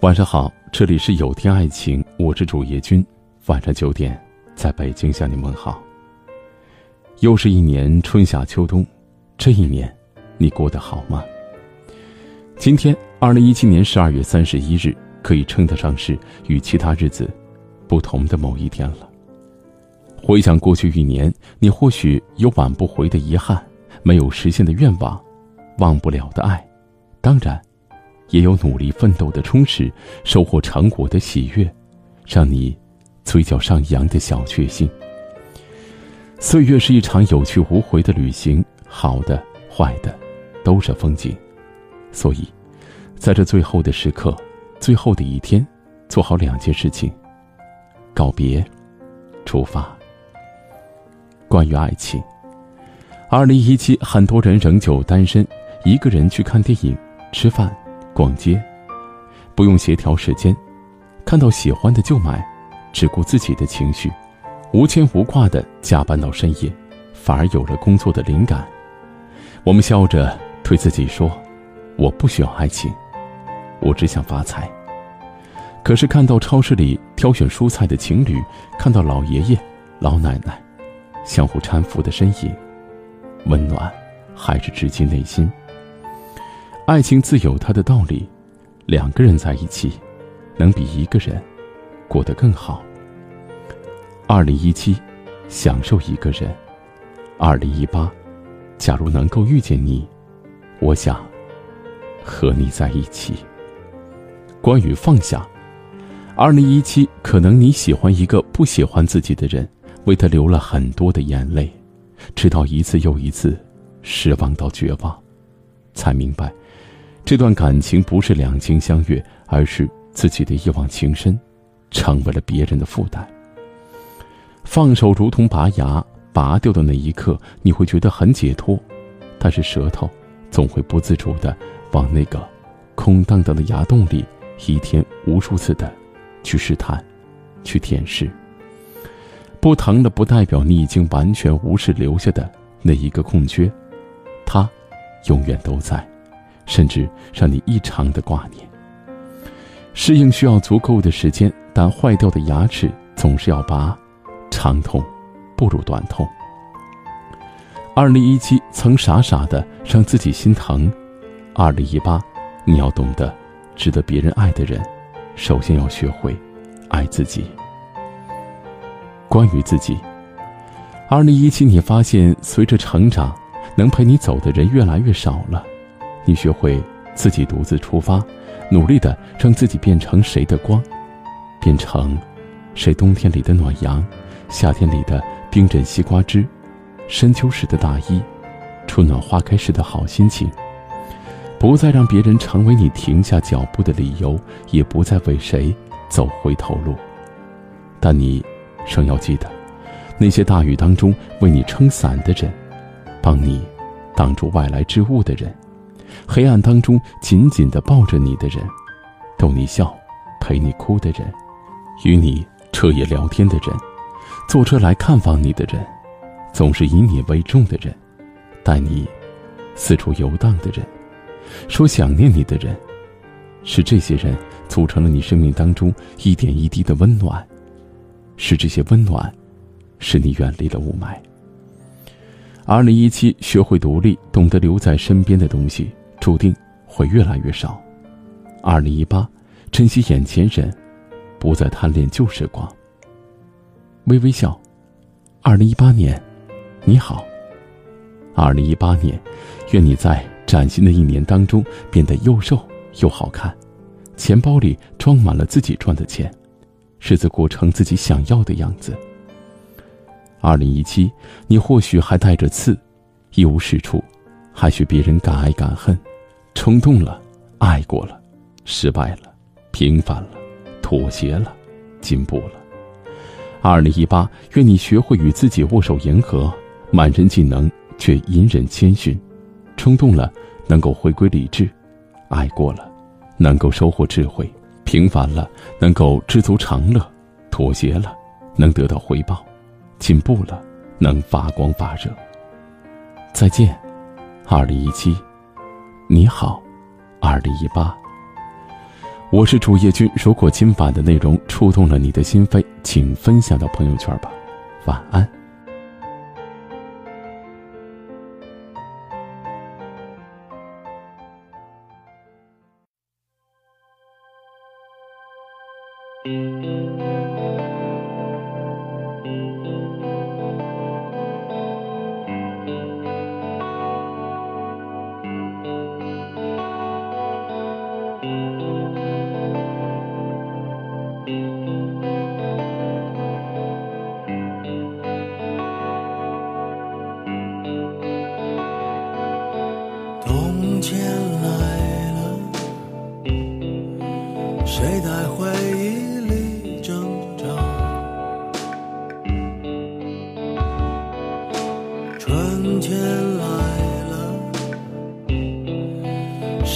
晚上好，这里是有天爱情，我是主页君。晚上九点，在北京向你问好。又是一年春夏秋冬，这一年，你过得好吗？今天，二零一七年十二月三十一日，可以称得上是与其他日子不同的某一天了。回想过去一年，你或许有挽不回的遗憾，没有实现的愿望，忘不了的爱，当然。也有努力奋斗的充实，收获成果的喜悦，让你嘴角上扬的小确幸。岁月是一场有去无回的旅行，好的、坏的，都是风景。所以，在这最后的时刻，最后的一天，做好两件事情：告别，出发。关于爱情，二零一七，很多人仍旧单身，一个人去看电影、吃饭。逛街，不用协调时间，看到喜欢的就买，只顾自己的情绪，无牵无挂的加班到深夜，反而有了工作的灵感。我们笑着对自己说：“我不需要爱情，我只想发财。”可是看到超市里挑选蔬菜的情侣，看到老爷爷、老奶奶相互搀扶的身影，温暖还是直击内心。爱情自有它的道理，两个人在一起，能比一个人过得更好。二零一七，享受一个人；二零一八，假如能够遇见你，我想和你在一起。关于放下，二零一七，可能你喜欢一个不喜欢自己的人，为他流了很多的眼泪，直到一次又一次失望到绝望，才明白。这段感情不是两情相悦，而是自己的一往情深，成为了别人的负担。放手如同拔牙，拔掉的那一刻，你会觉得很解脱，但是舌头总会不自主的往那个空荡荡的牙洞里，一天无数次的去试探，去舔舐。不疼了，不代表你已经完全无视留下的那一个空缺，它永远都在。甚至让你异常的挂念。适应需要足够的时间，但坏掉的牙齿总是要拔，长痛不如短痛。二零一七曾傻傻的让自己心疼，二零一八，你要懂得，值得别人爱的人，首先要学会爱自己。关于自己，二零一七，你发现随着成长，能陪你走的人越来越少了。你学会自己独自出发，努力的让自己变成谁的光，变成谁冬天里的暖阳，夏天里的冰镇西瓜汁，深秋时的大衣，春暖花开时的好心情。不再让别人成为你停下脚步的理由，也不再为谁走回头路。但你仍要记得，那些大雨当中为你撑伞的人，帮你挡住外来之物的人。黑暗当中紧紧的抱着你的人，逗你笑，陪你哭的人，与你彻夜聊天的人，坐车来看望你的人，总是以你为重的人，带你四处游荡的人，说想念你的人，是这些人组成了你生命当中一点一滴的温暖，是这些温暖，使你远离了雾霾。二零一七，学会独立，懂得留在身边的东西。注定会越来越少。二零一八，珍惜眼前人，不再贪恋旧时光。微微笑。二零一八年，你好。二零一八年，愿你在崭新的一年当中变得又瘦又好看，钱包里装满了自己赚的钱，日子过成自己想要的样子。二零一七，你或许还带着刺，一无是处，还许别人敢爱敢恨。冲动了，爱过了，失败了，平凡了，妥协了，进步了。二零一八，愿你学会与自己握手言和，满人技能却隐忍谦逊。冲动了，能够回归理智；爱过了，能够收获智慧；平凡了，能够知足常乐；妥协了，能得到回报；进步了，能发光发热。再见，二零一七。你好，二零一八。我是主页君。如果今晚的内容触动了你的心扉，请分享到朋友圈吧。晚安。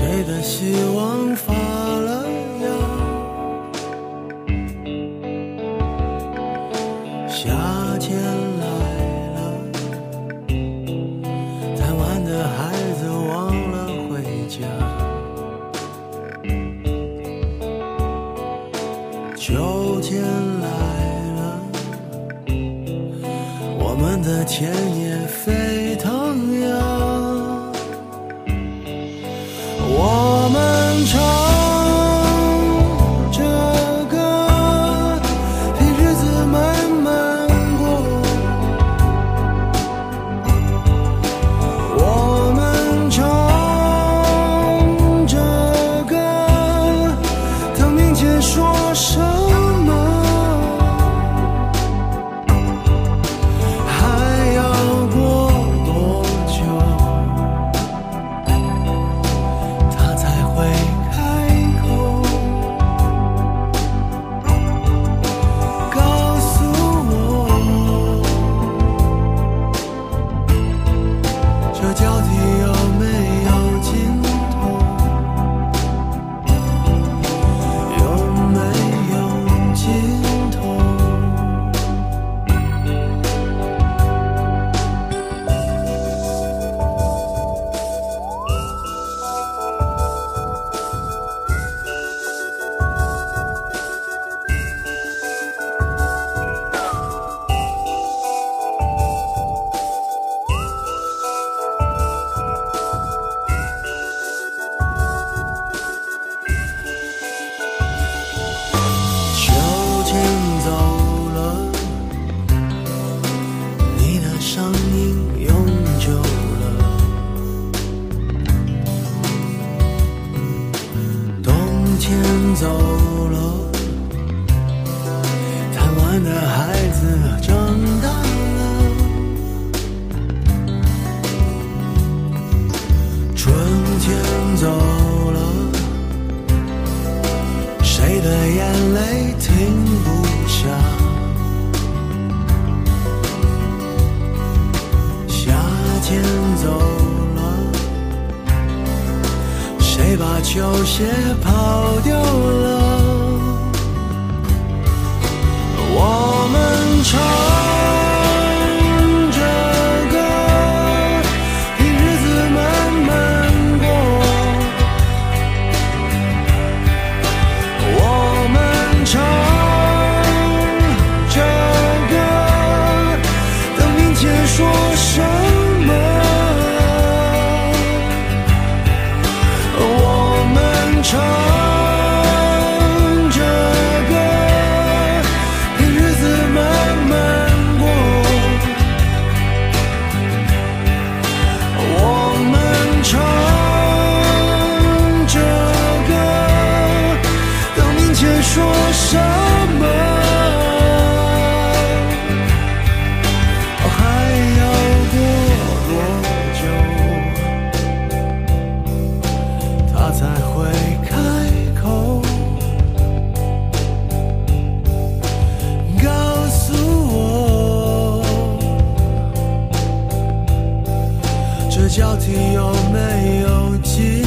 谁的希望发了芽？夏天来了，贪玩的孩子忘了回家。秋天来了，我们的田野飞谁的眼泪停不下？夏天走了，谁把球鞋跑丢了？我你有没有记